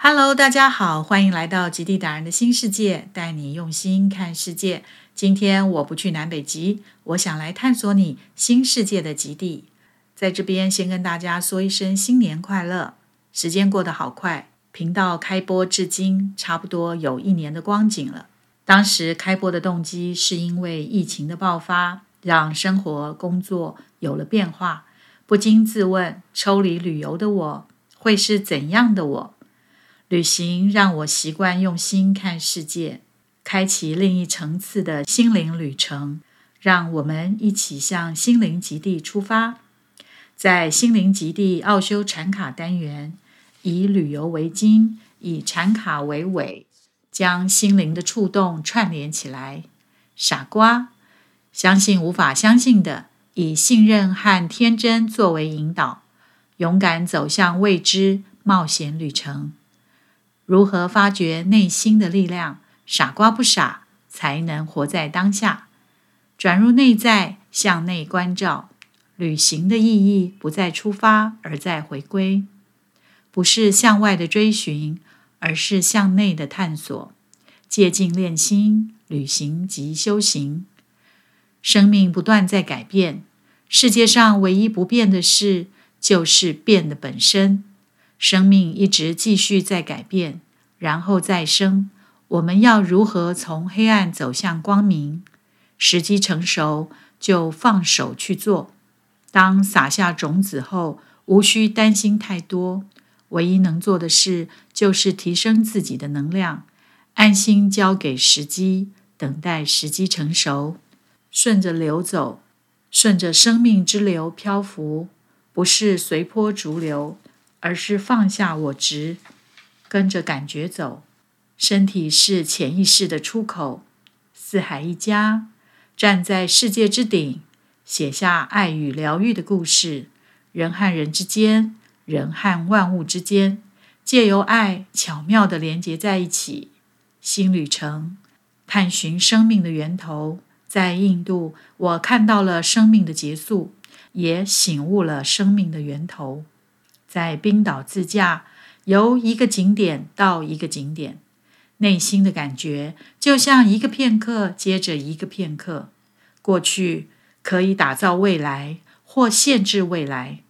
Hello，大家好，欢迎来到极地达人的新世界，带你用心看世界。今天我不去南北极，我想来探索你新世界的极地。在这边先跟大家说一声新年快乐。时间过得好快，频道开播至今差不多有一年的光景了。当时开播的动机是因为疫情的爆发，让生活工作有了变化，不禁自问：抽离旅游的我会是怎样的我？旅行让我习惯用心看世界，开启另一层次的心灵旅程。让我们一起向心灵极地出发。在心灵极地奥修禅卡单元，以旅游为经，以禅卡为尾，将心灵的触动串联起来。傻瓜，相信无法相信的，以信任和天真作为引导，勇敢走向未知冒险旅程。如何发掘内心的力量？傻瓜不傻，才能活在当下。转入内在，向内关照。旅行的意义不在出发，而在回归。不是向外的追寻，而是向内的探索。借境练心，旅行即修行。生命不断在改变，世界上唯一不变的事，就是变的本身。生命一直继续在改变，然后再生。我们要如何从黑暗走向光明？时机成熟，就放手去做。当撒下种子后，无需担心太多。唯一能做的事，就是提升自己的能量，安心交给时机，等待时机成熟，顺着流走，顺着生命之流漂浮，不是随波逐流。而是放下我执，跟着感觉走。身体是潜意识的出口。四海一家，站在世界之顶，写下爱与疗愈的故事。人和人之间，人和万物之间，借由爱巧妙地连接在一起。新旅程，探寻生命的源头。在印度，我看到了生命的结束，也醒悟了生命的源头。在冰岛自驾，由一个景点到一个景点，内心的感觉就像一个片刻接着一个片刻。过去可以打造未来或限制未来，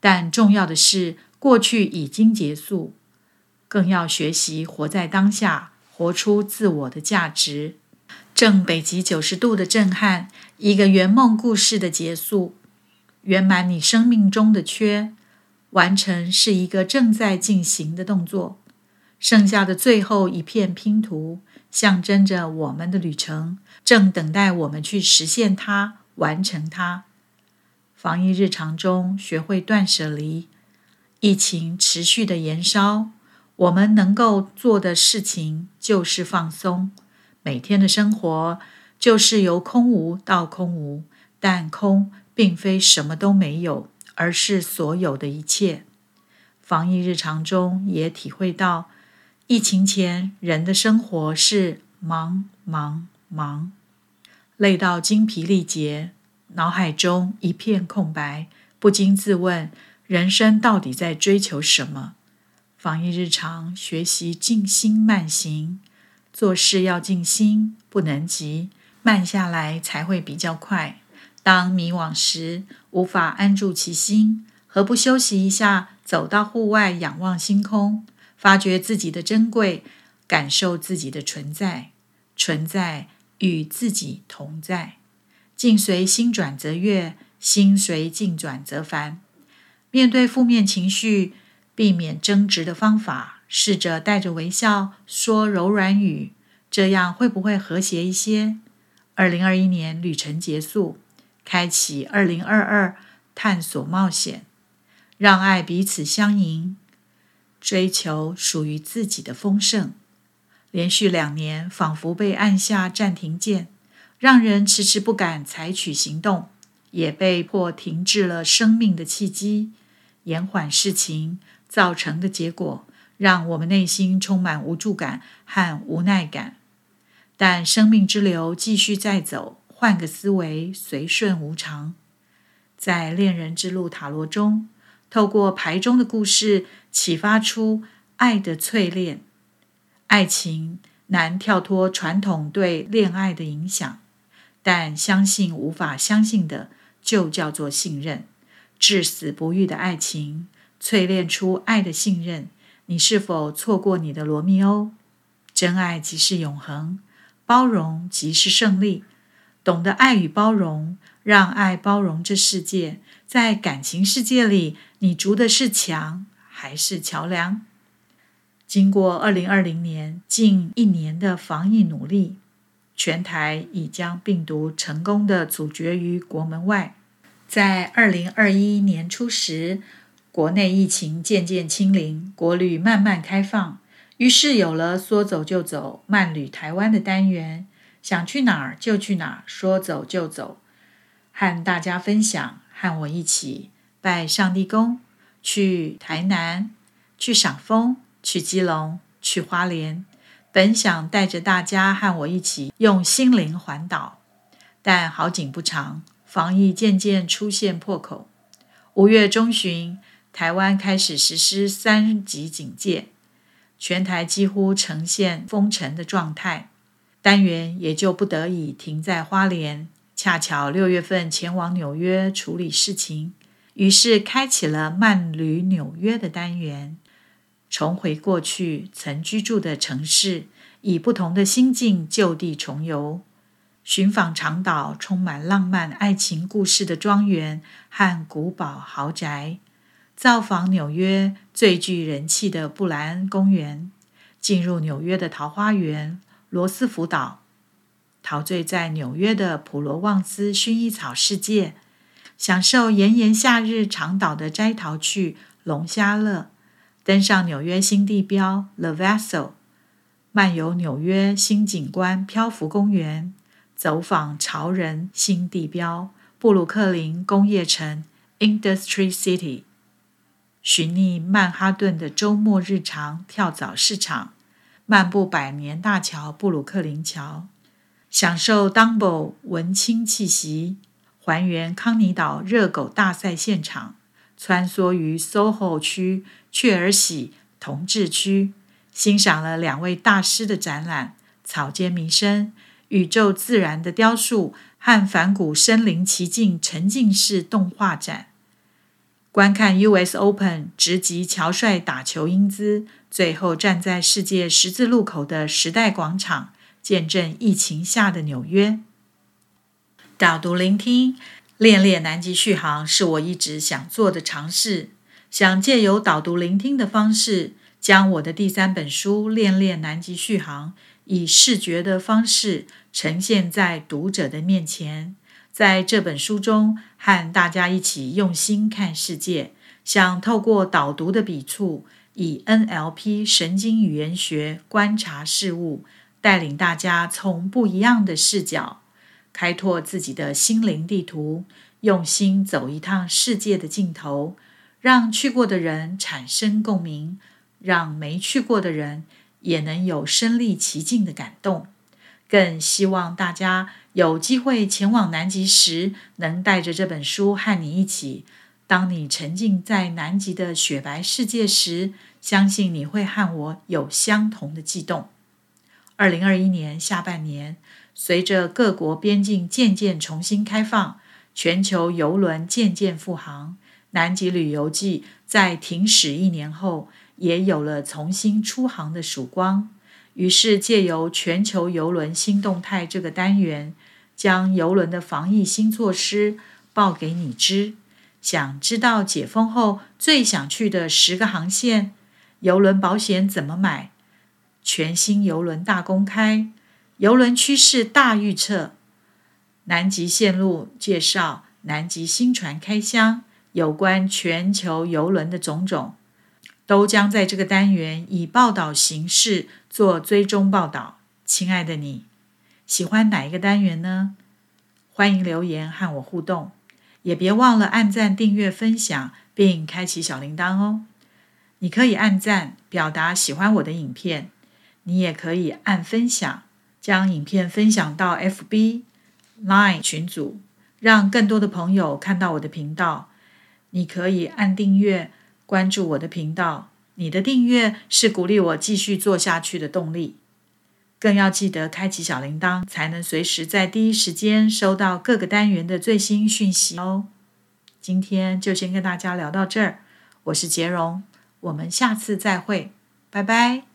但重要的是过去已经结束。更要学习活在当下，活出自我的价值。正北极九十度的震撼，一个圆梦故事的结束，圆满你生命中的缺。完成是一个正在进行的动作，剩下的最后一片拼图象征着我们的旅程，正等待我们去实现它、完成它。防疫日常中学会断舍离，疫情持续的延烧，我们能够做的事情就是放松。每天的生活就是由空无到空无，但空并非什么都没有。而是所有的一切。防疫日常中也体会到，疫情前人的生活是忙忙忙，累到精疲力竭，脑海中一片空白，不禁自问：人生到底在追求什么？防疫日常学习静心慢行，做事要静心，不能急，慢下来才会比较快。当迷惘时，无法安住其心，何不休息一下，走到户外，仰望星空，发掘自己的珍贵，感受自己的存在，存在与自己同在。境随心转则悦，心随境转则烦。面对负面情绪，避免争执的方法，试着带着微笑说柔软语，这样会不会和谐一些？二零二一年旅程结束。开启二零二二探索冒险，让爱彼此相迎，追求属于自己的丰盛。连续两年仿佛被按下暂停键，让人迟迟不敢采取行动，也被迫停滞了生命的契机，延缓事情造成的结果，让我们内心充满无助感和无奈感。但生命之流继续在走。换个思维，随顺无常。在恋人之路塔罗中，透过牌中的故事，启发出爱的淬炼。爱情难跳脱传统对恋爱的影响，但相信无法相信的，就叫做信任。至死不渝的爱情，淬炼出爱的信任。你是否错过你的罗密欧？真爱即是永恒，包容即是胜利。懂得爱与包容，让爱包容这世界。在感情世界里，你筑的是墙还是桥梁？经过二零二零年近一年的防疫努力，全台已将病毒成功的阻绝于国门外。在二零二一年初时，国内疫情渐渐清零，国旅慢慢开放，于是有了“说走就走，慢旅台湾”的单元。想去哪儿就去哪儿，说走就走，和大家分享，和我一起拜上帝公，去台南，去赏枫，去基隆，去花莲。本想带着大家和我一起用心灵环岛，但好景不长。防疫渐渐出现破口，五月中旬，台湾开始实施三级警戒，全台几乎呈现封城的状态，单元也就不得已停在花莲。恰巧六月份前往纽约处理事情，于是开启了慢旅纽约的单元，重回过去曾居住的城市，以不同的心境就地重游。寻访长岛充满浪漫爱情故事的庄园和古堡豪宅，造访纽约最具人气的布莱恩公园，进入纽约的桃花源罗斯福岛，陶醉在纽约的普罗旺斯薰衣草世界，享受炎炎夏日长岛的摘桃趣龙虾乐，登上纽约新地标 The Vessel，漫游纽约新景观漂浮公园。走访潮人新地标布鲁克林工业城 （Industry City），寻觅曼哈顿的周末日常跳蚤市场，漫步百年大桥布鲁克林桥，享受 Dumbo 文青气息，还原康尼岛热狗大赛现场，穿梭于 SOHO 区雀儿喜同志区，欣赏了两位大师的展览《草间弥生》。宇宙自然的雕塑和反古身临其境沉浸式动画展，观看 U.S. Open 直击乔帅打球英姿，最后站在世界十字路口的时代广场，见证疫情下的纽约。导读聆听，恋恋南极续航是我一直想做的尝试，想借由导读聆听的方式，将我的第三本书《恋恋南极续航》以视觉的方式。呈现在读者的面前，在这本书中和大家一起用心看世界，想透过导读的笔触，以 NLP 神经语言学观察事物，带领大家从不一样的视角，开拓自己的心灵地图，用心走一趟世界的尽头，让去过的人产生共鸣，让没去过的人也能有身临其境的感动。更希望大家有机会前往南极时，能带着这本书和你一起。当你沉浸在南极的雪白世界时，相信你会和我有相同的悸动。二零二一年下半年，随着各国边境渐渐重新开放，全球游轮渐渐复航，南极旅游季在停驶一年后，也有了重新出航的曙光。于是，借由全球游轮新动态这个单元，将游轮的防疫新措施报给你知。想知道解封后最想去的十个航线，游轮保险怎么买？全新游轮大公开，游轮趋势大预测，南极线路介绍，南极新船开箱，有关全球游轮的种种。都将在这个单元以报道形式做追踪报道。亲爱的你，喜欢哪一个单元呢？欢迎留言和我互动，也别忘了按赞、订阅、分享，并开启小铃铛哦。你可以按赞表达喜欢我的影片，你也可以按分享，将影片分享到 FB、Line 群组，让更多的朋友看到我的频道。你可以按订阅。关注我的频道，你的订阅是鼓励我继续做下去的动力。更要记得开启小铃铛，才能随时在第一时间收到各个单元的最新讯息哦。今天就先跟大家聊到这儿，我是杰荣，我们下次再会，拜拜。